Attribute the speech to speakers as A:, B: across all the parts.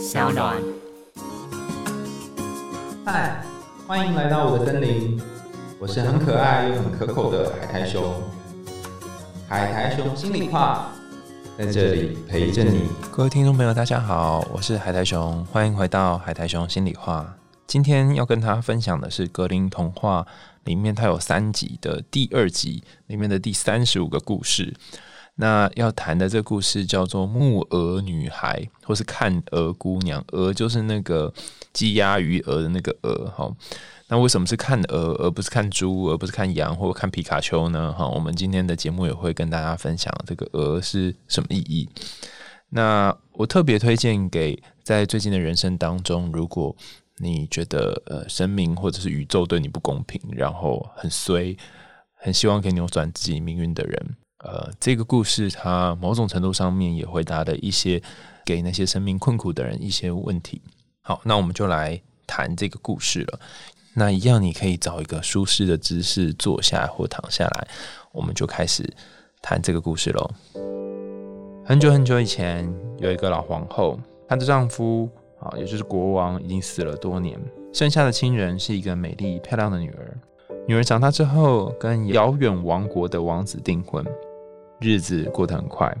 A: 小暖。
B: 嗨，欢迎来到我的森林，我是很可爱又很可口的海苔熊。海苔熊心里话，在这里陪着你。
C: 各位听众朋友，大家好，我是海苔熊，欢迎回到海苔熊心里话。今天要跟大家分享的是格林童话里面，它有三集的第二集里面的第三十五个故事。那要谈的这个故事叫做《木鹅女孩》，或是看鹅姑娘。鹅就是那个鸡鸭鱼鹅的那个鹅，哈。那为什么是看鹅，而不是看猪，而不是看羊，或者看皮卡丘呢？哈，我们今天的节目也会跟大家分享这个鹅是什么意义。那我特别推荐给在最近的人生当中，如果你觉得呃生命或者是宇宙对你不公平，然后很衰，很希望可以扭转自己命运的人。呃，这个故事它某种程度上面也回答了一些给那些生命困苦的人一些问题。好，那我们就来谈这个故事了。那一样，你可以找一个舒适的姿势坐下或躺下来，我们就开始谈这个故事喽。很久很久以前，有一个老皇后，她的丈夫啊，也就是国王，已经死了多年，剩下的亲人是一个美丽漂亮的女儿。女儿长大之后，跟遥远王国的王子订婚。日子过得很快，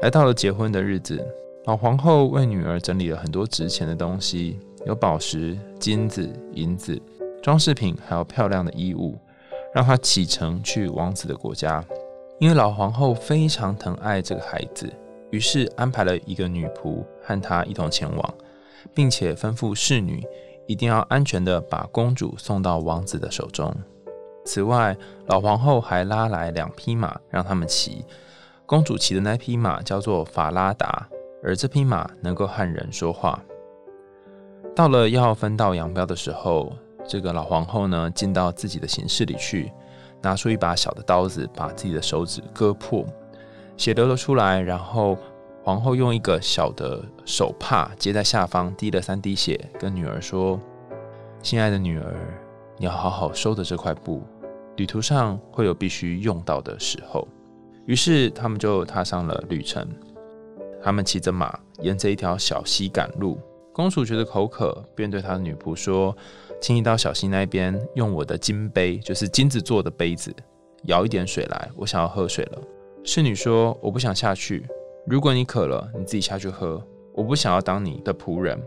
C: 来到了结婚的日子，老皇后为女儿整理了很多值钱的东西，有宝石、金子、银子、装饰品，还有漂亮的衣物，让她启程去王子的国家。因为老皇后非常疼爱这个孩子，于是安排了一个女仆和她一同前往，并且吩咐侍女一定要安全的把公主送到王子的手中。此外，老皇后还拉来两匹马让他们骑。公主骑的那匹马叫做法拉达，而这匹马能够和人说话。到了要分道扬镳的时候，这个老皇后呢，进到自己的寝室里去，拿出一把小的刀子，把自己的手指割破，血流了出来。然后皇后用一个小的手帕接在下方，滴了三滴血，跟女儿说：“心爱的女儿，你要好好收着这块布，旅途上会有必须用到的时候。”于是他们就踏上了旅程。他们骑着马，沿着一条小溪赶路。公主觉得口渴，便对她的女仆说：“请你到小溪那边，用我的金杯，就是金子做的杯子，舀一点水来，我想要喝水了。”侍女说：“我不想下去。如果你渴了，你自己下去喝。我不想要当你的仆人。”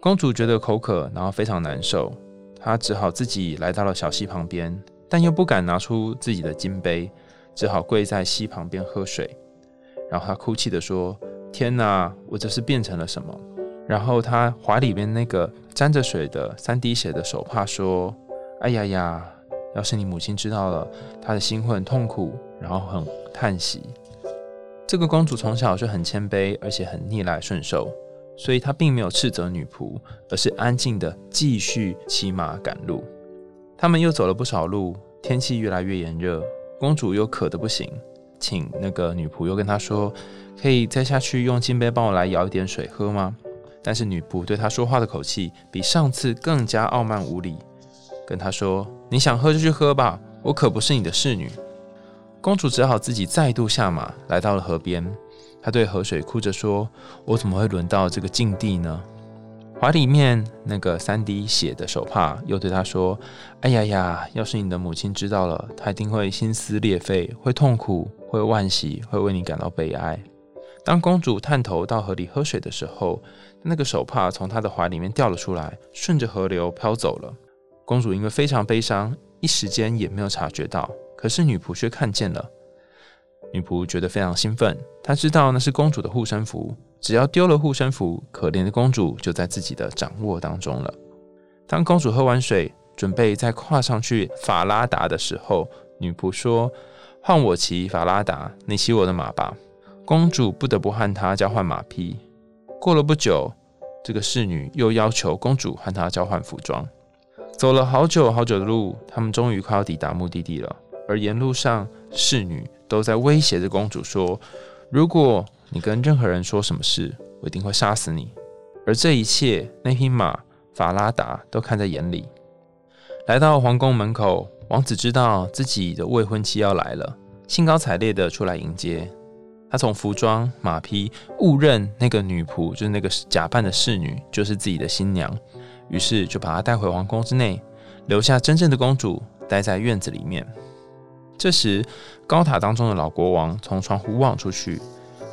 C: 公主觉得口渴，然后非常难受，她只好自己来到了小溪旁边，但又不敢拿出自己的金杯。只好跪在溪旁边喝水，然后他哭泣的说：“天哪，我这是变成了什么？”然后他怀里边那个沾着水的三滴血的手帕说：“哎呀呀，要是你母亲知道了，她的心会很痛苦，然后很叹息。”这个公主从小就很谦卑，而且很逆来顺受，所以她并没有斥责女仆，而是安静的继续骑马赶路。他们又走了不少路，天气越来越炎热。公主又渴得不行，请那个女仆又跟她说：“可以再下去用金杯帮我来舀一点水喝吗？”但是女仆对她说话的口气比上次更加傲慢无礼，跟她说：“你想喝就去喝吧，我可不是你的侍女。”公主只好自己再度下马，来到了河边。她对河水哭着说：“我怎么会沦到这个境地呢？”怀里面那个三滴血的手帕又对她说：“哎呀呀，要是你的母亲知道了，她一定会心撕裂肺，会痛苦，会惋惜，会为你感到悲哀。”当公主探头到河里喝水的时候，那个手帕从她的怀里面掉了出来，顺着河流飘走了。公主因为非常悲伤，一时间也没有察觉到，可是女仆却看见了。女仆觉得非常兴奋，她知道那是公主的护身符。只要丢了护身符，可怜的公主就在自己的掌握当中了。当公主喝完水，准备再跨上去法拉达的时候，女仆说：“换我骑法拉达，你骑我的马吧。”公主不得不和她交换马匹。过了不久，这个侍女又要求公主和她交换服装。走了好久好久的路，他们终于快要抵达目的地了。而沿路上，侍女都在威胁着公主说：“如果……”你跟任何人说什么事，我一定会杀死你。而这一切，那匹马法拉达都看在眼里。来到皇宫门口，王子知道自己的未婚妻要来了，兴高采烈的出来迎接。他从服装、马匹误认那个女仆就是那个假扮的侍女就是自己的新娘，于是就把她带回皇宫之内，留下真正的公主待在院子里面。这时，高塔当中的老国王从窗户望出去，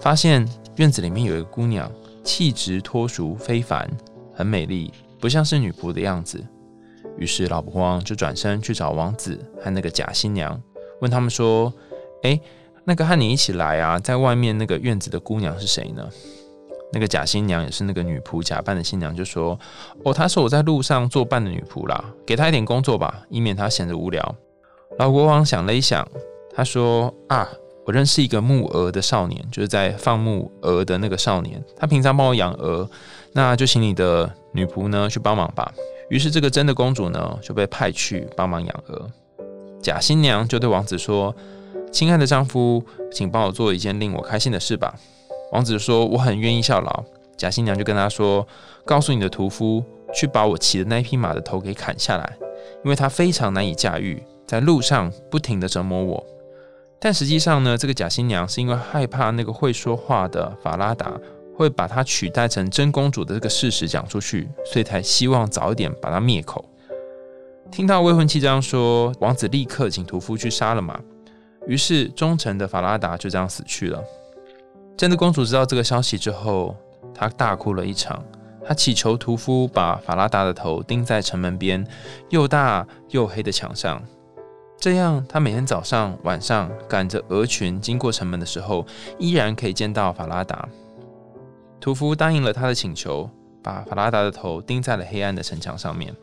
C: 发现院子里面有一个姑娘，气质脱俗非凡，很美丽，不像是女仆的样子。于是老国王就转身去找王子和那个假新娘，问他们说：“哎，那个和你一起来啊，在外面那个院子的姑娘是谁呢？”那个假新娘也是那个女仆假扮的新娘，就说：“哦，她是我在路上作伴的女仆啦，给她一点工作吧，以免她闲着无聊。”老国王想了一想，他说：“啊，我认识一个牧鹅的少年，就是在放牧鹅的那个少年，他平常帮我养鹅，那就请你的女仆呢去帮忙吧。”于是这个真的公主呢就被派去帮忙养鹅。假新娘就对王子说：“亲爱的丈夫，请帮我做一件令我开心的事吧。”王子说：“我很愿意效劳。”假新娘就跟他说：“告诉你的屠夫，去把我骑的那匹马的头给砍下来，因为它非常难以驾驭。”在路上不停的折磨我，但实际上呢，这个假新娘是因为害怕那个会说话的法拉达会把她取代成真公主的这个事实讲出去，所以才希望早一点把她灭口。听到未婚妻这样说，王子立刻请屠夫去杀了马，于是忠诚的法拉达就这样死去了。真的公主知道这个消息之后，她大哭了一场。她祈求屠夫把法拉达的头钉在城门边又大又黑的墙上。这样，他每天早上、晚上赶着鹅群经过城门的时候，依然可以见到法拉达。屠夫答应了他的请求，把法拉达的头钉在了黑暗的城墙上面。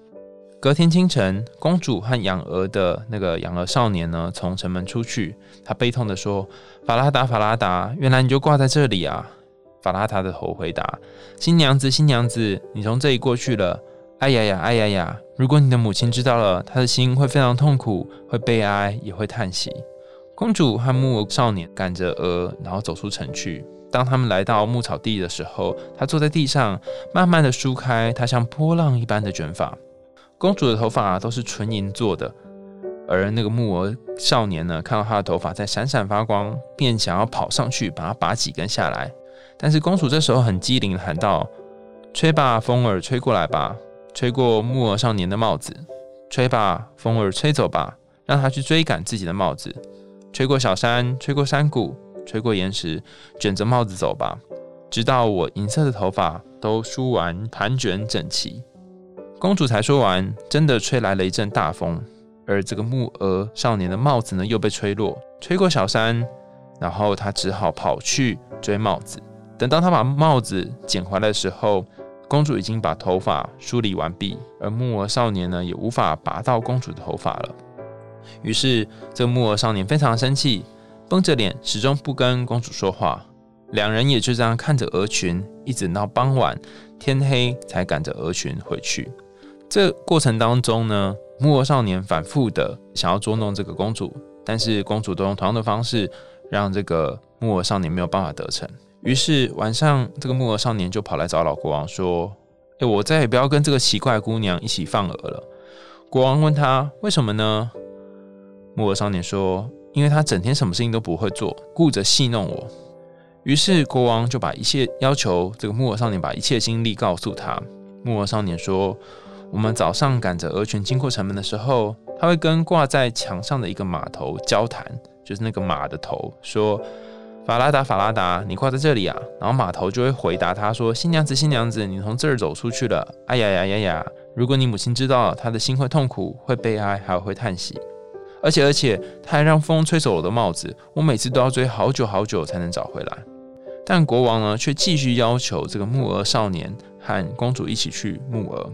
C: 隔天清晨，公主和养鹅的那个养鹅少年呢，从城门出去。他悲痛地说：“法拉达，法拉达，原来你就挂在这里啊！”法拉达的头回答：“新娘子，新娘子，你从这里过去了。”哎呀呀，哎呀呀！如果你的母亲知道了，她的心会非常痛苦，会悲哀，也会叹息。公主和木偶少年赶着鹅，然后走出城去。当他们来到牧草地的时候，她坐在地上，慢慢的梳开她像波浪一般的卷发。公主的头发都是纯银做的，而那个木偶少年呢，看到她的头发在闪闪发光，便想要跑上去把它拔几根下来。但是公主这时候很机灵，喊道：“吹吧，风儿，吹过来吧。”吹过木偶少年的帽子，吹吧，风儿吹走吧，让他去追赶自己的帽子。吹过小山，吹过山谷，吹过岩石，卷着帽子走吧，直到我银色的头发都梳完，盘卷整齐。公主才说完，真的吹来了一阵大风，而这个木鹅少年的帽子呢，又被吹落。吹过小山，然后他只好跑去追帽子。等到他把帽子捡回来的时候，公主已经把头发梳理完毕，而木偶少年呢，也无法拔到公主的头发了。于是，这个木偶少年非常生气，绷着脸，始终不跟公主说话。两人也就这样看着鹅群，一直到傍晚天黑，才赶着鹅群回去。这过程当中呢，木偶少年反复的想要捉弄这个公主，但是公主都用同样的方式，让这个木偶少年没有办法得逞。于是晚上，这个木偶少年就跑来找老国王说：“哎，我再也不要跟这个奇怪姑娘一起放鹅了。”国王问他：“为什么呢？”木偶少年说：“因为他整天什么事情都不会做，顾着戏弄我。”于是国王就把一切要求这个木偶少年把一切经历告诉他。木偶少年说：“我们早上赶着鹅群经过城门的时候，他会跟挂在墙上的一个马头交谈，就是那个马的头说。”法拉达，法拉达，你挂在这里啊！然后马头就会回答他说：“新娘子，新娘子，你从这儿走出去了。哎呀呀呀呀！如果你母亲知道，她的心会痛苦，会悲哀，还会叹息。而且，而且，他还让风吹走我的帽子，我每次都要追好久好久才能找回来。但国王呢，却继续要求这个木鹅少年和公主一起去木鹅。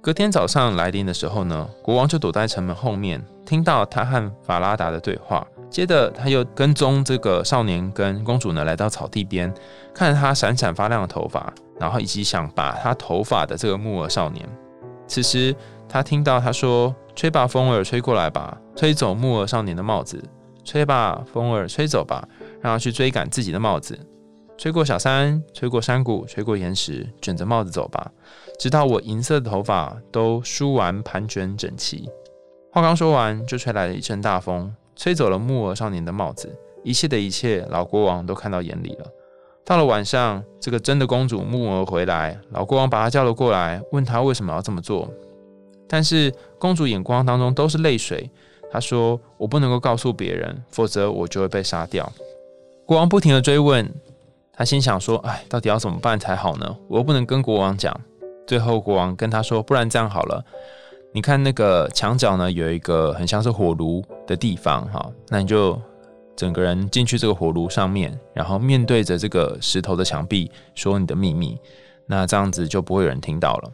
C: 隔天早上来临的时候呢，国王就躲在城门后面，听到他和法拉达的对话。接着，他又跟踪这个少年跟公主呢，来到草地边，看着他闪闪发亮的头发，然后以及想拔他头发的这个木偶少年。此时，他听到他说：“吹吧，风儿，吹过来吧，吹走木偶少年的帽子。吹吧，风儿，吹走吧，让他去追赶自己的帽子。吹过小山，吹过山谷，吹过岩石，卷着帽子走吧，直到我银色的头发都梳完，盘卷整齐。”话刚说完，就吹来了一阵大风。吹走了木偶少年的帽子，一切的一切，老国王都看到眼里了。到了晚上，这个真的公主木偶回来，老国王把她叫了过来，问她为什么要这么做。但是公主眼光当中都是泪水。她说：“我不能够告诉别人，否则我就会被杀掉。”国王不停的追问，他心想说：“哎，到底要怎么办才好呢？我又不能跟国王讲。”最后国王跟他说：“不然这样好了，你看那个墙角呢，有一个很像是火炉的地方，哈，那你就整个人进去这个火炉上面，然后面对着这个石头的墙壁说你的秘密，那这样子就不会有人听到了。”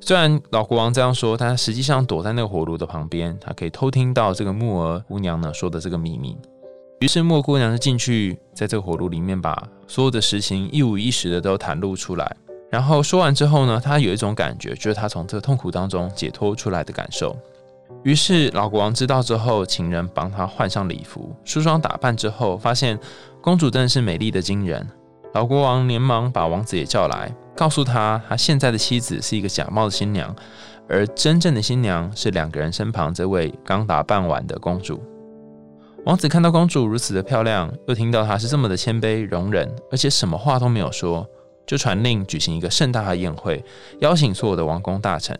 C: 虽然老国王这样说，他实际上躲在那个火炉的旁边，他可以偷听到这个木儿姑娘呢说的这个秘密。于是木姑娘就进去，在这个火炉里面把所有的实情一五一十的都袒露出来。然后说完之后呢，他有一种感觉，就是他从这个痛苦当中解脱出来的感受。于是老国王知道之后，请人帮他换上礼服、梳妆打扮之后，发现公主真的是美丽的惊人。老国王连忙把王子也叫来。告诉他，他现在的妻子是一个假冒的新娘，而真正的新娘是两个人身旁这位刚打扮完的公主。王子看到公主如此的漂亮，又听到她是这么的谦卑容忍，而且什么话都没有说，就传令举行一个盛大的宴会，邀请所有的王公大臣。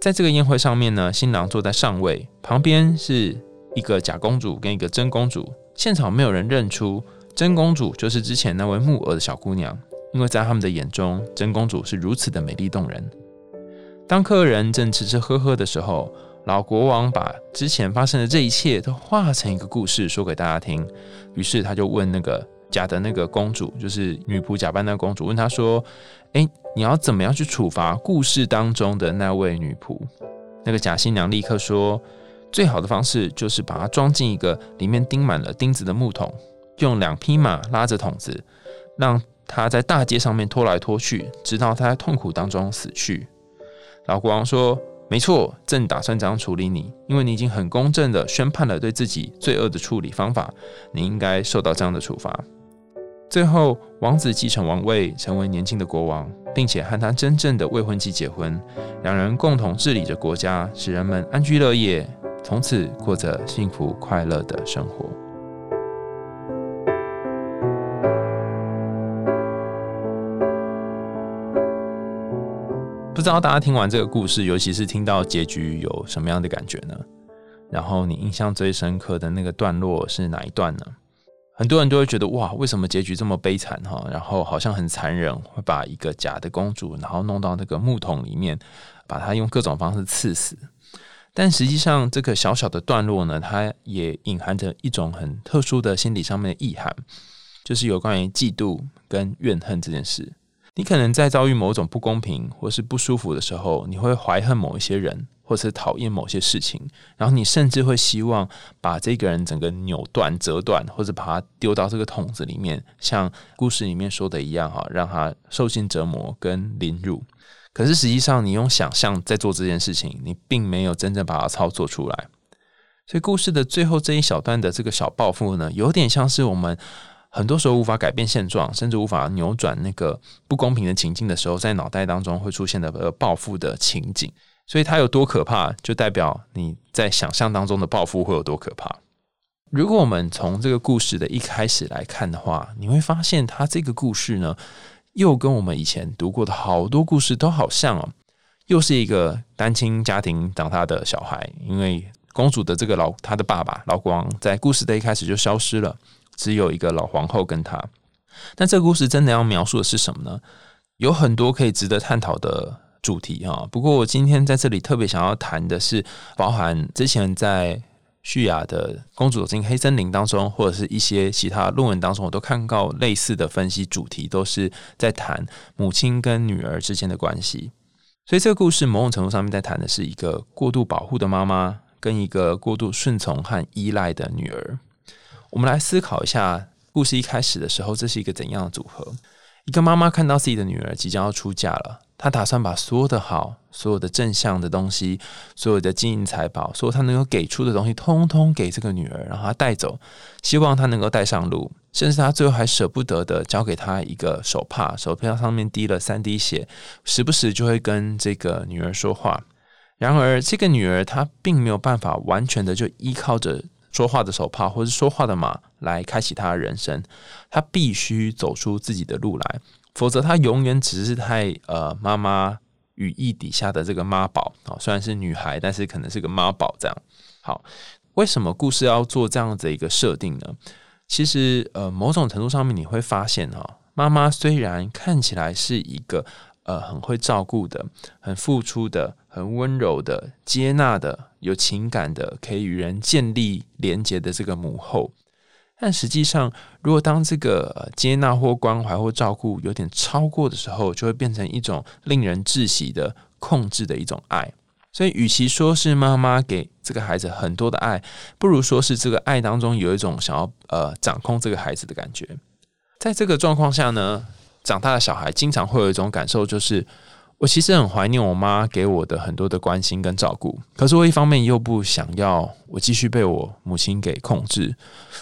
C: 在这个宴会上面呢，新郎坐在上位，旁边是一个假公主跟一个真公主。现场没有人认出真公主就是之前那位木偶的小姑娘。因为在他们的眼中，真公主是如此的美丽动人。当客人正吃吃喝喝的时候，老国王把之前发生的这一切都化成一个故事说给大家听。于是他就问那个假的那个公主，就是女仆假扮那个公主，问她说：“哎，你要怎么样去处罚故事当中的那位女仆？”那个假新娘立刻说：“最好的方式就是把她装进一个里面钉满了钉子的木桶，用两匹马拉着桶子，让。”她在大街上面拖来拖去，直到她在痛苦当中死去。老国王说：“没错，正打算这样处理你，因为你已经很公正的宣判了对自己罪恶的处理方法，你应该受到这样的处罚。”最后，王子继承王位，成为年轻的国王，并且和他真正的未婚妻结婚，两人共同治理着国家，使人们安居乐业，从此过着幸福快乐的生活。不知道大家听完这个故事，尤其是听到结局，有什么样的感觉呢？然后你印象最深刻的那个段落是哪一段呢？很多人都会觉得哇，为什么结局这么悲惨哈？然后好像很残忍，会把一个假的公主，然后弄到那个木桶里面，把她用各种方式刺死。但实际上，这个小小的段落呢，它也隐含着一种很特殊的心理上面的意涵，就是有关于嫉妒跟怨恨这件事。你可能在遭遇某种不公平或是不舒服的时候，你会怀恨某一些人，或是讨厌某些事情，然后你甚至会希望把这个人整个扭断、折断，或者把他丢到这个桶子里面，像故事里面说的一样，哈，让他受尽折磨跟凌辱。可是实际上，你用想象在做这件事情，你并没有真正把它操作出来。所以，故事的最后这一小段的这个小报复呢，有点像是我们。很多时候无法改变现状，甚至无法扭转那个不公平的情境的时候，在脑袋当中会出现的呃报复的情景。所以它有多可怕，就代表你在想象当中的报复会有多可怕。如果我们从这个故事的一开始来看的话，你会发现它这个故事呢，又跟我们以前读过的好多故事都好像哦，又是一个单亲家庭长大的小孩，因为公主的这个老他的爸爸老国王在故事的一开始就消失了。只有一个老皇后跟他，但这个故事真的要描述的是什么呢？有很多可以值得探讨的主题啊。不过我今天在这里特别想要谈的是，包含之前在叙雅的《公主走进黑森林》当中，或者是一些其他论文当中，我都看到类似的分析主题，都是在谈母亲跟女儿之间的关系。所以这个故事某种程度上面在谈的是一个过度保护的妈妈，跟一个过度顺从和依赖的女儿。我们来思考一下，故事一开始的时候，这是一个怎样的组合？一个妈妈看到自己的女儿即将要出嫁了，她打算把所有的好、所有的正向的东西、所有的金银财宝、所有她能够给出的东西，通通给这个女儿，让她带走，希望她能够带上路。甚至她最后还舍不得的交给她一个手帕，手帕上面滴了三滴血，时不时就会跟这个女儿说话。然而，这个女儿她并没有办法完全的就依靠着。说话的手帕或是说话的马来开启他的人生，他必须走出自己的路来，否则他永远只是在呃妈妈羽翼底下的这个妈宝啊，虽然是女孩，但是可能是个妈宝这样。好，为什么故事要做这样子一个设定呢？其实呃，某种程度上面你会发现哈，妈妈虽然看起来是一个呃很会照顾的、很付出的。很温柔的、接纳的、有情感的，可以与人建立连结的这个母后，但实际上，如果当这个接纳或关怀或照顾有点超过的时候，就会变成一种令人窒息的控制的一种爱。所以，与其说是妈妈给这个孩子很多的爱，不如说是这个爱当中有一种想要呃掌控这个孩子的感觉。在这个状况下呢，长大的小孩经常会有一种感受，就是。我其实很怀念我妈给我的很多的关心跟照顾，可是我一方面又不想要我继续被我母亲给控制，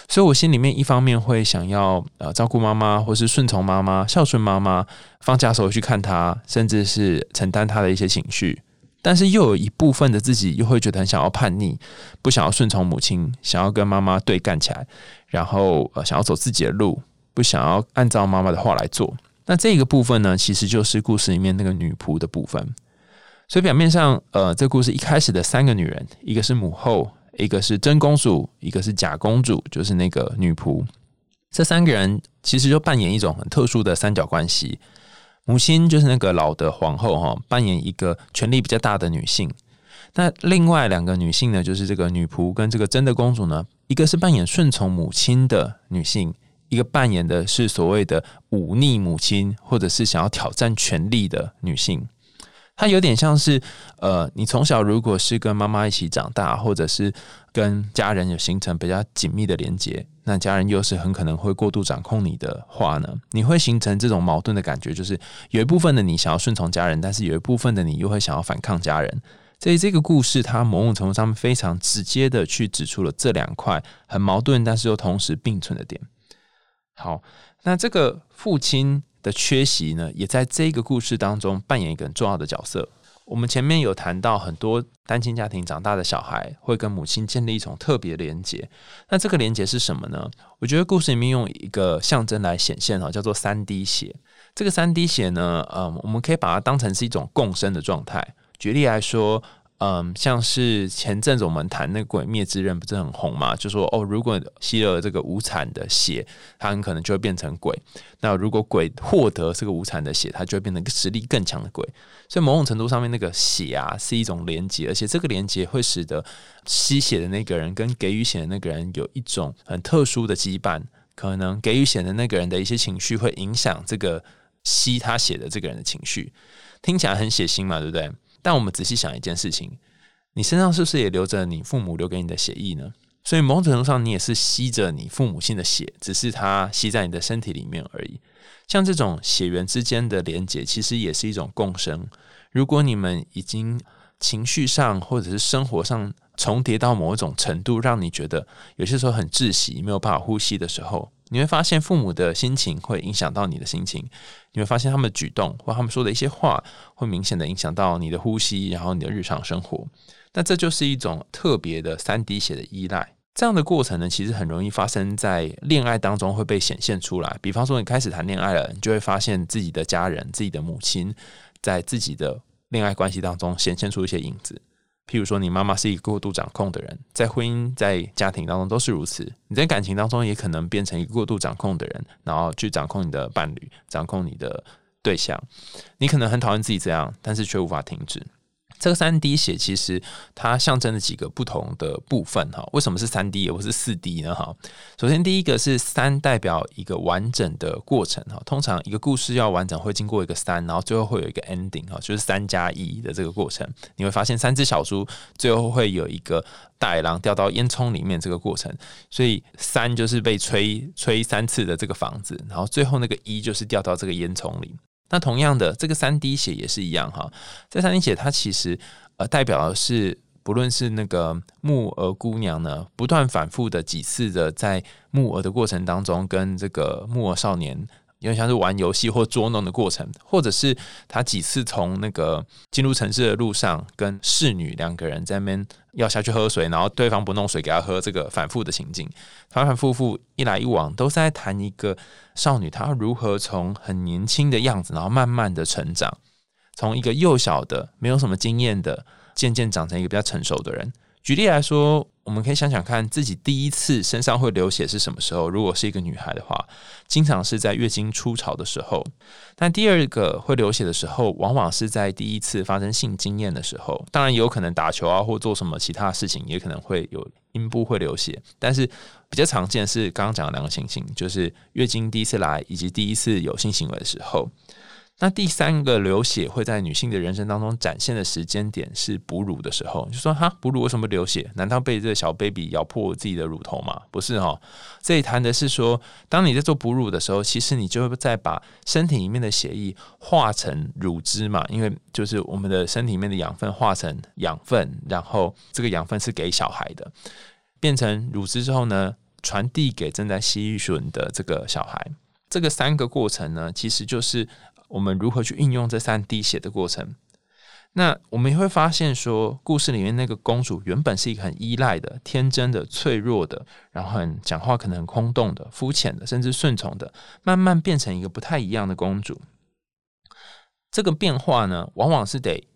C: 所以我心里面一方面会想要呃照顾妈妈，或是顺从妈妈、孝顺妈妈，放假时候去看她，甚至是承担她的一些情绪，但是又有一部分的自己又会觉得很想要叛逆，不想要顺从母亲，想要跟妈妈对干起来，然后呃想要走自己的路，不想要按照妈妈的话来做。那这个部分呢，其实就是故事里面那个女仆的部分。所以表面上，呃，这故事一开始的三个女人，一个是母后，一个是真公主，一个是假公主，就是那个女仆。这三个人其实就扮演一种很特殊的三角关系。母亲就是那个老的皇后哈，扮演一个权力比较大的女性。那另外两个女性呢，就是这个女仆跟这个真的公主呢，一个是扮演顺从母亲的女性。一个扮演的是所谓的忤逆母亲，或者是想要挑战权力的女性，她有点像是呃，你从小如果是跟妈妈一起长大，或者是跟家人有形成比较紧密的连接，那家人又是很可能会过度掌控你的话呢，你会形成这种矛盾的感觉，就是有一部分的你想要顺从家人，但是有一部分的你又会想要反抗家人。所以这个故事，它某种程度上非常直接的去指出了这两块很矛盾，但是又同时并存的点。好，那这个父亲的缺席呢，也在这个故事当中扮演一个很重要的角色。我们前面有谈到，很多单亲家庭长大的小孩会跟母亲建立一种特别连结。那这个连结是什么呢？我觉得故事里面用一个象征来显现哈，叫做三滴血。这个三滴血呢，嗯，我们可以把它当成是一种共生的状态。举例来说。嗯，像是前阵子我们谈那个《鬼灭之刃》不是很红嘛？就说哦，如果吸了这个无产的血，他很可能就会变成鬼。那如果鬼获得这个无产的血，他就会变成实力更强的鬼。所以某种程度上面，那个血啊是一种连接，而且这个连接会使得吸血的那个人跟给予血的那个人有一种很特殊的羁绊。可能给予血的那个人的一些情绪会影响这个吸他血的这个人的情绪，听起来很血腥嘛，对不对？但我们仔细想一件事情，你身上是不是也留着你父母留给你的血液呢？所以某种程度上，你也是吸着你父母亲的血，只是它吸在你的身体里面而已。像这种血缘之间的连接，其实也是一种共生。如果你们已经情绪上或者是生活上重叠到某一种程度，让你觉得有些时候很窒息、没有办法呼吸的时候，你会发现父母的心情会影响到你的心情。你会发现他们的举动或他们说的一些话，会明显的影响到你的呼吸，然后你的日常生活。那这就是一种特别的三滴血的依赖。这样的过程呢，其实很容易发生在恋爱当中会被显现出来。比方说，你开始谈恋爱了，你就会发现自己的家人、自己的母亲，在自己的恋爱关系当中显现出一些影子。譬如说，你妈妈是一个过度掌控的人，在婚姻、在家庭当中都是如此。你在感情当中也可能变成一个过度掌控的人，然后去掌控你的伴侣，掌控你的对象。你可能很讨厌自己这样，但是却无法停止。这个三滴血其实它象征了几个不同的部分哈，为什么是三滴而不是四滴呢？哈，首先第一个是三代表一个完整的过程哈，通常一个故事要完整会经过一个三，然后最后会有一个 ending 哈，就是三加一的这个过程。你会发现三只小猪最后会有一个大野狼掉到烟囱里面这个过程，所以三就是被吹吹三次的这个房子，然后最后那个一就是掉到这个烟囱里。那同样的，这个三滴血也是一样哈。这三滴血它其实呃代表的是，不论是那个木鹅姑娘呢，不断反复的几次的在木鹅的过程当中，跟这个木鹅少年有点像是玩游戏或捉弄的过程，或者是他几次从那个进入城市的路上，跟侍女两个人在那边要下去喝水，然后对方不弄水给他喝，这个反复的情境，反反复复一来一往，都是在谈一个少女她如何从很年轻的样子，然后慢慢的成长，从一个幼小的没有什么经验的，渐渐长成一个比较成熟的人。举例来说，我们可以想想看，自己第一次身上会流血是什么时候？如果是一个女孩的话，经常是在月经初潮的时候。但第二个会流血的时候，往往是在第一次发生性经验的时候。当然，有可能打球啊，或做什么其他事情，也可能会有阴部会流血。但是比较常见是刚刚讲的两个情形，就是月经第一次来，以及第一次有性行为的时候。那第三个流血会在女性的人生当中展现的时间点是哺乳的时候，就说哈，哺乳为什么流血？难道被这个小 baby 咬破自己的乳头吗？不是哈，这里谈的是说，当你在做哺乳的时候，其实你就会在把身体里面的血液化成乳汁嘛，因为就是我们的身体里面的养分化成养分，然后这个养分是给小孩的，变成乳汁之后呢，传递给正在吸吮的这个小孩。这个三个过程呢，其实就是。我们如何去运用这三滴血的过程？那我们也会发现，说故事里面那个公主原本是一个很依赖的、天真的、脆弱的，然后很讲话可能很空洞的、肤浅的，甚至顺从的，慢慢变成一个不太一样的公主。这个变化呢，往往是得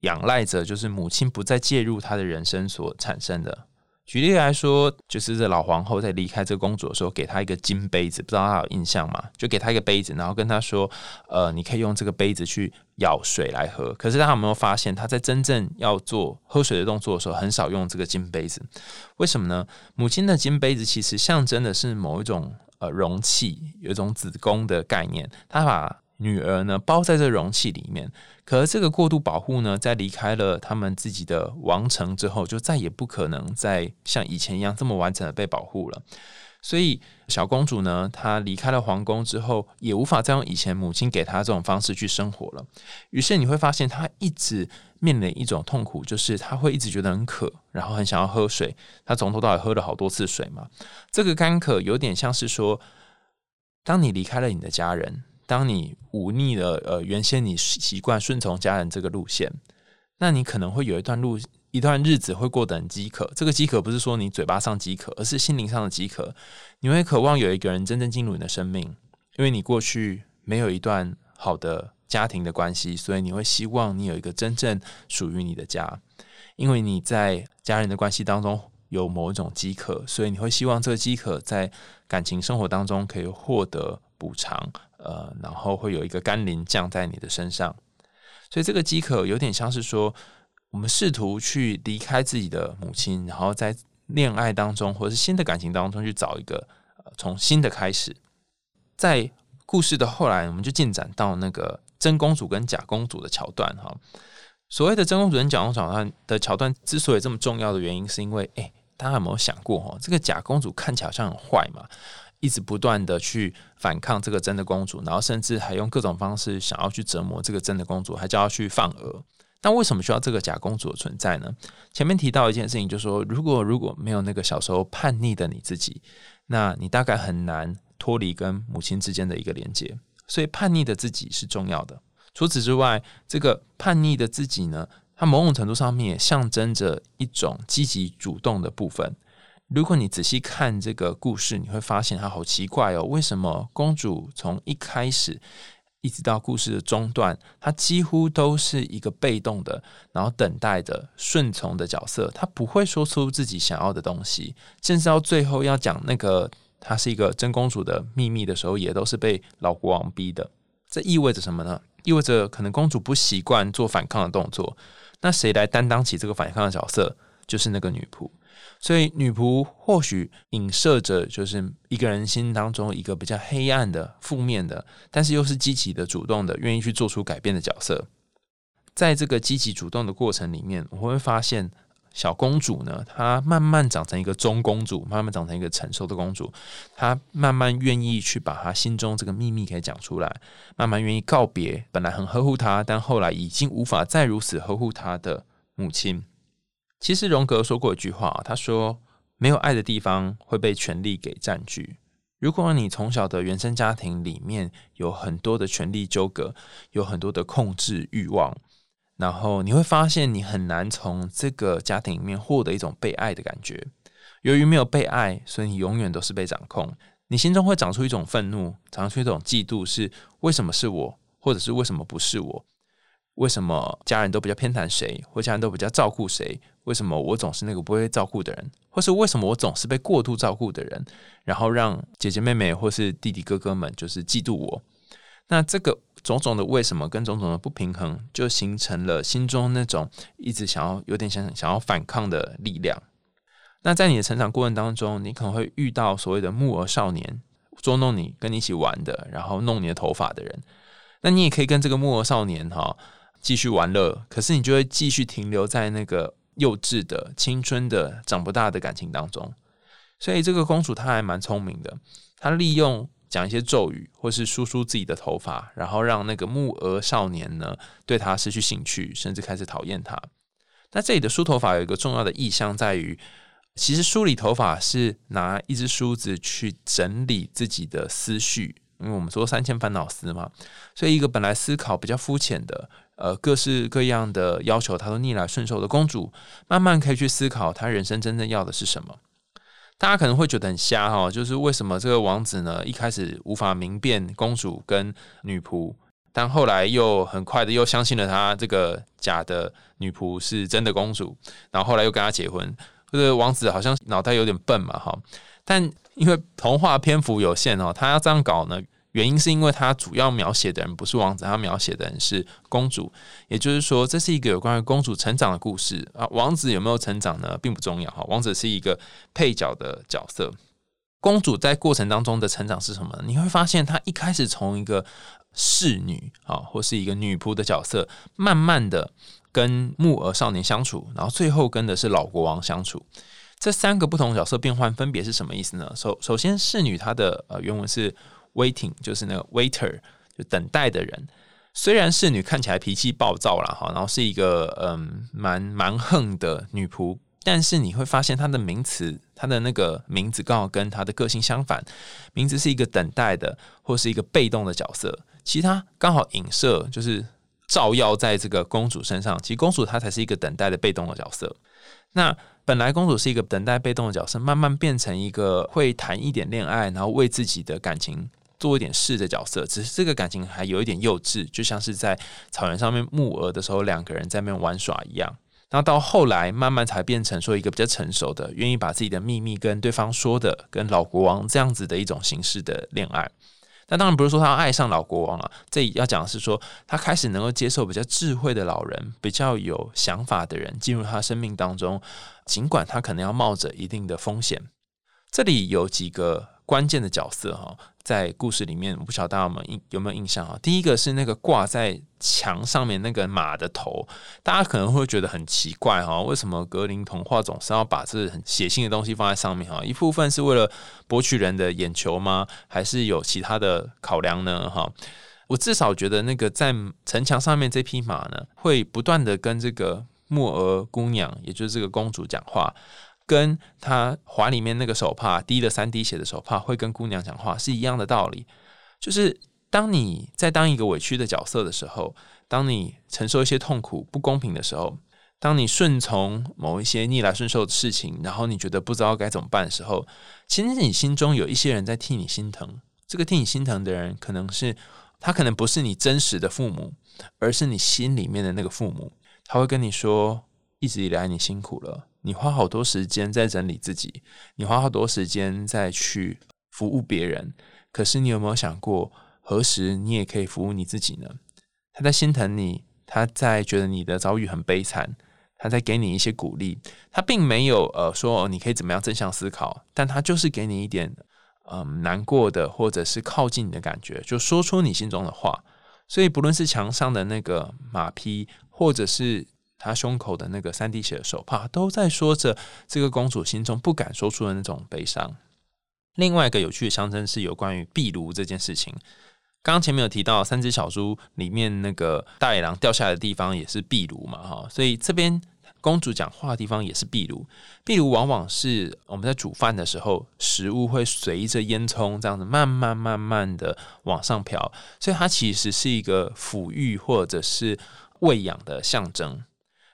C: 仰赖着，就是母亲不再介入她的人生所产生的。举例来说，就是这老皇后在离开这个公主的时候，给她一个金杯子，不知道她有印象吗？就给她一个杯子，然后跟她说：“呃，你可以用这个杯子去舀水来喝。”可是大家有没有发现，她在真正要做喝水的动作的时候，很少用这个金杯子？为什么呢？母亲的金杯子其实象征的是某一种呃容器，有一种子宫的概念，她把。女儿呢，包在这容器里面。可是这个过度保护呢，在离开了他们自己的王城之后，就再也不可能再像以前一样这么完整的被保护了。所以小公主呢，她离开了皇宫之后，也无法再用以前母亲给她这种方式去生活了。于是你会发现，她一直面临一种痛苦，就是她会一直觉得很渴，然后很想要喝水。她从头到尾喝了好多次水嘛。这个干渴有点像是说，当你离开了你的家人。当你忤逆了呃原先你习惯顺从家人这个路线，那你可能会有一段路一段日子会过得很饥渴。这个饥渴不是说你嘴巴上饥渴，而是心灵上的饥渴。你会渴望有一个人真正进入你的生命，因为你过去没有一段好的家庭的关系，所以你会希望你有一个真正属于你的家。因为你在家人的关系当中有某一种饥渴，所以你会希望这个饥渴在感情生活当中可以获得补偿。呃，然后会有一个甘霖降在你的身上，所以这个饥渴有点像是说，我们试图去离开自己的母亲，然后在恋爱当中或是新的感情当中去找一个呃从新的开始。在故事的后来，我们就进展到那个真公主跟假公主的桥段哈。所谓的真公主跟假公主的桥段之所以这么重要的原因，是因为哎，大家有没有想过哈，这个假公主看起来好像很坏嘛？一直不断的去反抗这个真的公主，然后甚至还用各种方式想要去折磨这个真的公主，还叫她去放鹅。那为什么需要这个假公主的存在呢？前面提到一件事情，就是说，如果如果没有那个小时候叛逆的你自己，那你大概很难脱离跟母亲之间的一个连接。所以叛逆的自己是重要的。除此之外，这个叛逆的自己呢，它某种程度上面也象征着一种积极主动的部分。如果你仔细看这个故事，你会发现它好奇怪哦。为什么公主从一开始一直到故事的中段，她几乎都是一个被动的，然后等待的顺从的角色？她不会说出自己想要的东西，甚至到最后要讲那个她是一个真公主的秘密的时候，也都是被老国王逼的。这意味着什么呢？意味着可能公主不习惯做反抗的动作，那谁来担当起这个反抗的角色？就是那个女仆。所以女仆或许影射着，就是一个人心当中一个比较黑暗的、负面的，但是又是积极的、主动的、愿意去做出改变的角色。在这个积极主动的过程里面，我会发现小公主呢，她慢慢长成一个中公主，慢慢长成一个成熟的公主。她慢慢愿意去把她心中这个秘密给讲出来，慢慢愿意告别本来很呵护她，但后来已经无法再如此呵护她的母亲。其实荣格说过一句话，他说：“没有爱的地方会被权力给占据。如果你从小的原生家庭里面有很多的权力纠葛，有很多的控制欲望，然后你会发现你很难从这个家庭里面获得一种被爱的感觉。由于没有被爱，所以你永远都是被掌控。你心中会长出一种愤怒，长出一种嫉妒，是为什么是我，或者是为什么不是我？为什么家人都比较偏袒谁，或家人都比较照顾谁？为什么我总是那个不会照顾的人，或是为什么我总是被过度照顾的人？然后让姐姐妹妹或是弟弟哥哥们就是嫉妒我。那这个种种的为什么跟种种的不平衡，就形成了心中那种一直想要有点想想要反抗的力量。那在你的成长过程当中，你可能会遇到所谓的木偶少年捉弄你，跟你一起玩的，然后弄你的头发的人。那你也可以跟这个木偶少年哈。继续玩乐，可是你就会继续停留在那个幼稚的、青春的、长不大的感情当中。所以这个公主她还蛮聪明的，她利用讲一些咒语，或是梳梳自己的头发，然后让那个木鹅少年呢对她失去兴趣，甚至开始讨厌她。那这里的梳头发有一个重要的意象在于，其实梳理头发是拿一支梳子去整理自己的思绪，因为我们说三千烦恼丝嘛，所以一个本来思考比较肤浅的。呃，各式各样的要求，她都逆来顺受的公主，慢慢可以去思考她人生真正要的是什么。大家可能会觉得很瞎哈，就是为什么这个王子呢一开始无法明辨公主跟女仆，但后来又很快的又相信了他这个假的女仆是真的公主，然后后来又跟他结婚。这个王子好像脑袋有点笨嘛哈，但因为童话篇幅有限哦，他要这样搞呢。原因是因为他主要描写的人不是王子，他描写的人是公主，也就是说，这是一个有关于公主成长的故事啊。王子有没有成长呢，并不重要哈。王子是一个配角的角色，公主在过程当中的成长是什么？你会发现，她一开始从一个侍女啊，或是一个女仆的角色，慢慢的跟木偶少年相处，然后最后跟的是老国王相处。这三个不同角色变换分别是什么意思呢？首首先，侍女她的呃原文是。Waiting 就是那个 waiter，就等待的人。虽然侍女看起来脾气暴躁了哈，然后是一个嗯蛮蛮横的女仆，但是你会发现她的名词，她的那个名字刚好跟她的个性相反，名字是一个等待的或是一个被动的角色。其他刚好影射就是照耀在这个公主身上，其实公主她才是一个等待的被动的角色。那本来公主是一个等待被动的角色，慢慢变成一个会谈一点恋爱，然后为自己的感情。做一点事的角色，只是这个感情还有一点幼稚，就像是在草原上面牧鹅的时候，两个人在那边玩耍一样。然后到后来，慢慢才变成说一个比较成熟的，愿意把自己的秘密跟对方说的，跟老国王这样子的一种形式的恋爱。那当然不是说他爱上老国王了，这里要讲的是说他开始能够接受比较智慧的老人，比较有想法的人进入他生命当中，尽管他可能要冒着一定的风险。这里有几个关键的角色哈。在故事里面，我不晓得大家有没有印有没有印象啊？第一个是那个挂在墙上面那个马的头，大家可能会觉得很奇怪哈，为什么格林童话总是要把这很血腥的东西放在上面哈？一部分是为了博取人的眼球吗？还是有其他的考量呢？哈，我至少觉得那个在城墙上面这匹马呢，会不断的跟这个木鹅姑娘，也就是这个公主讲话。跟他怀里面那个手帕滴了三滴血的手帕会跟姑娘讲话是一样的道理，就是当你在当一个委屈的角色的时候，当你承受一些痛苦不公平的时候，当你顺从某一些逆来顺受的事情，然后你觉得不知道该怎么办的时候，其实你心中有一些人在替你心疼。这个替你心疼的人，可能是他可能不是你真实的父母，而是你心里面的那个父母。他会跟你说，一直以来你辛苦了。你花好多时间在整理自己，你花好多时间在去服务别人，可是你有没有想过，何时你也可以服务你自己呢？他在心疼你，他在觉得你的遭遇很悲惨，他在给你一些鼓励，他并没有呃说你可以怎么样正向思考，但他就是给你一点嗯难过的或者是靠近你的感觉，就说出你心中的话。所以不论是墙上的那个马匹，或者是。他胸口的那个三滴血的手帕，都在说着这个公主心中不敢说出的那种悲伤。另外一个有趣的象征是有关于壁炉这件事情。刚刚前面有提到三只小猪里面那个大野狼掉下来的地方也是壁炉嘛，哈，所以这边公主讲话的地方也是壁炉，壁炉往往是我们在煮饭的时候，食物会随着烟囱这样子慢慢慢慢的往上飘，所以它其实是一个抚育或者是喂养的象征。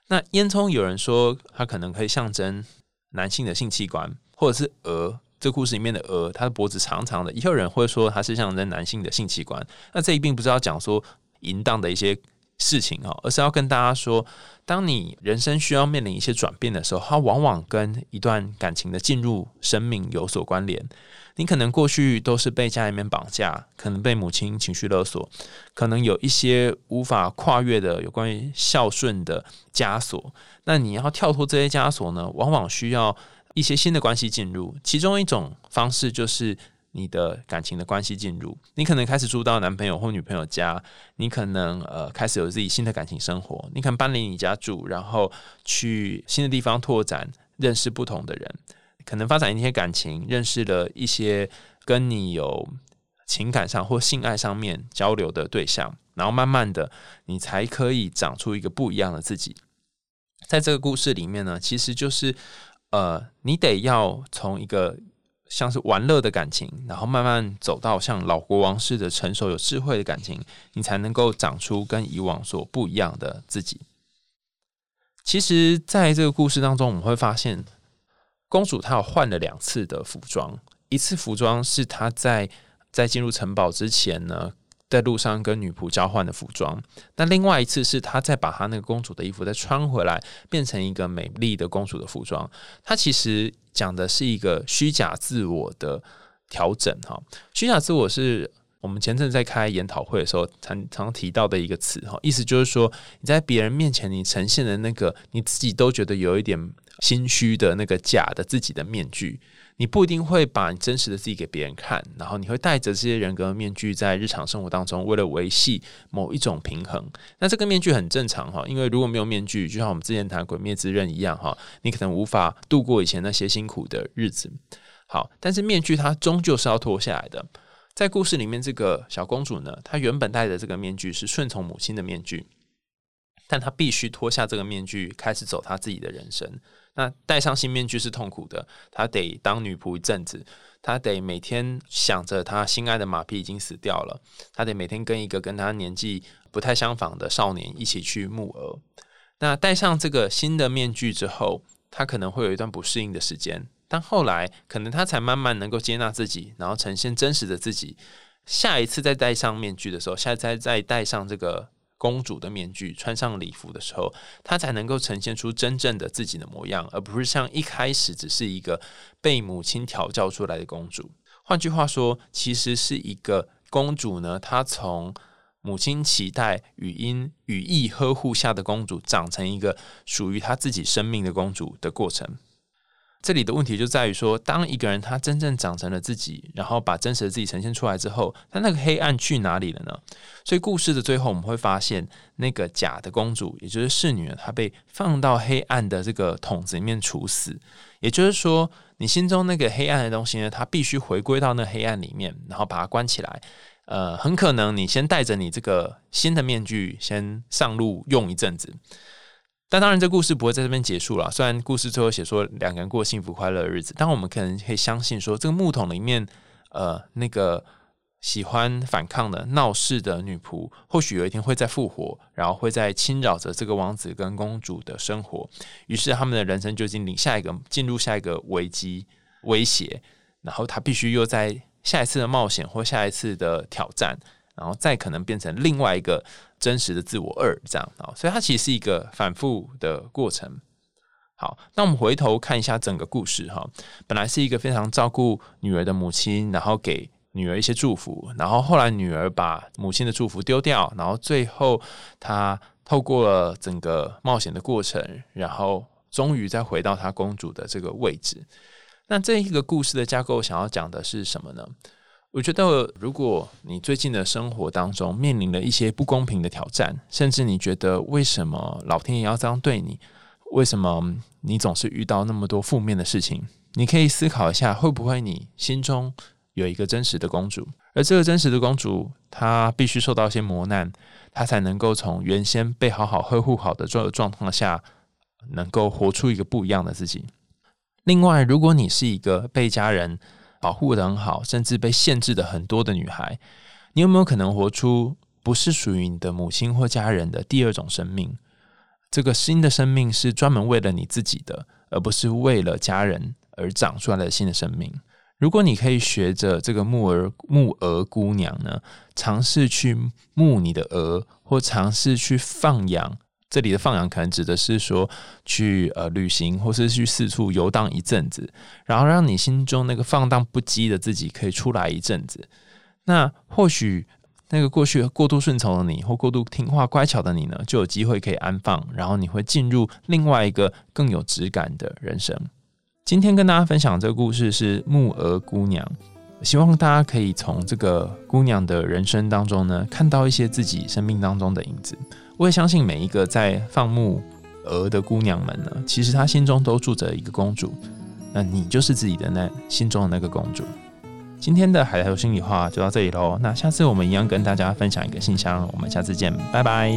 C: 那烟囱有人说它可能可以象征男性的性器官，或者是鹅。这故事里面的鹅，它的脖子长长的，也有人会说它是象征男性的性器官。那这一并不是要讲说淫荡的一些事情哈，而是要跟大家说，当你人生需要面临一些转变的时候，它往往跟一段感情的进入生命有所关联。你可能过去都是被家里面绑架，可能被母亲情绪勒索，可能有一些无法跨越的有关于孝顺的枷锁。那你要跳脱这些枷锁呢，往往需要。一些新的关系进入，其中一种方式就是你的感情的关系进入。你可能开始住到男朋友或女朋友家，你可能呃开始有自己新的感情生活，你可能搬离你家住，然后去新的地方拓展，认识不同的人，可能发展一些感情，认识了一些跟你有情感上或性爱上面交流的对象，然后慢慢的，你才可以长出一个不一样的自己。在这个故事里面呢，其实就是。呃，你得要从一个像是玩乐的感情，然后慢慢走到像老国王似的成熟有智慧的感情，你才能够长出跟以往所不一样的自己。其实，在这个故事当中，我们会发现，公主她有换了两次的服装，一次服装是她在在进入城堡之前呢。在路上跟女仆交换的服装，那另外一次是他再把他那个公主的衣服再穿回来，变成一个美丽的公主的服装。他其实讲的是一个虚假自我的调整，哈，虚假自我是我们前阵在开研讨会的时候常常提到的一个词，哈，意思就是说你在别人面前你呈现的那个你自己都觉得有一点心虚的那个假的自己的面具。你不一定会把你真实的自己给别人看，然后你会带着这些人格面具在日常生活当中，为了维系某一种平衡。那这个面具很正常哈，因为如果没有面具，就像我们之前谈《鬼灭之刃》一样哈，你可能无法度过以前那些辛苦的日子。好，但是面具它终究是要脱下来的。在故事里面，这个小公主呢，她原本戴的这个面具是顺从母亲的面具，但她必须脱下这个面具，开始走她自己的人生。那戴上新面具是痛苦的，她得当女仆一阵子，她得每天想着她心爱的马匹已经死掉了，她得每天跟一个跟她年纪不太相仿的少年一起去牧鹅。那戴上这个新的面具之后，她可能会有一段不适应的时间，但后来可能她才慢慢能够接纳自己，然后呈现真实的自己。下一次再戴上面具的时候，下次再戴上这个。公主的面具穿上礼服的时候，她才能够呈现出真正的自己的模样，而不是像一开始只是一个被母亲调教出来的公主。换句话说，其实是一个公主呢，她从母亲期待、语音语义呵护下的公主，长成一个属于她自己生命的公主的过程。这里的问题就在于说，当一个人他真正长成了自己，然后把真实的自己呈现出来之后，他那个黑暗去哪里了呢？所以故事的最后，我们会发现那个假的公主，也就是侍女，她被放到黑暗的这个桶子里面处死。也就是说，你心中那个黑暗的东西呢，它必须回归到那黑暗里面，然后把它关起来。呃，很可能你先带着你这个新的面具，先上路用一阵子。但当然，这故事不会在这边结束了。虽然故事最后写说两个人过幸福快乐的日子，但我们可能可以相信说，这个木桶里面，呃，那个喜欢反抗的闹事的女仆，或许有一天会再复活，然后会在侵扰着这个王子跟公主的生活。于是他们的人生就经历下一个进入下一个危机威胁，然后他必须又在下一次的冒险或下一次的挑战。然后再可能变成另外一个真实的自我二这样啊，所以它其实是一个反复的过程。好，那我们回头看一下整个故事哈，本来是一个非常照顾女儿的母亲，然后给女儿一些祝福，然后后来女儿把母亲的祝福丢掉，然后最后她透过了整个冒险的过程，然后终于再回到她公主的这个位置。那这一个故事的架构想要讲的是什么呢？我觉得，如果你最近的生活当中面临了一些不公平的挑战，甚至你觉得为什么老天爷要这样对你，为什么你总是遇到那么多负面的事情，你可以思考一下，会不会你心中有一个真实的公主，而这个真实的公主，她必须受到一些磨难，她才能够从原先被好好呵护好的状状况下，能够活出一个不一样的自己。另外，如果你是一个被家人保护的很好，甚至被限制的很多的女孩，你有没有可能活出不是属于你的母亲或家人的第二种生命？这个新的生命是专门为了你自己的，而不是为了家人而长出来的新的生命。如果你可以学着这个木儿木鹅姑娘呢，尝试去牧你的鹅，或尝试去放养。这里的放养可能指的是说，去呃旅行，或是去四处游荡一阵子，然后让你心中那个放荡不羁的自己可以出来一阵子。那或许那个过去过度顺从的你，或过度听话乖巧的你呢，就有机会可以安放，然后你会进入另外一个更有质感的人生。今天跟大家分享这个故事是木鹅姑娘，希望大家可以从这个姑娘的人生当中呢，看到一些自己生命当中的影子。我也相信每一个在放牧鹅的姑娘们呢，其实她心中都住着一个公主。那你就是自己的那心中的那个公主。今天的海苔心里话就到这里喽。那下次我们一样跟大家分享一个信箱，我们下次见，拜拜。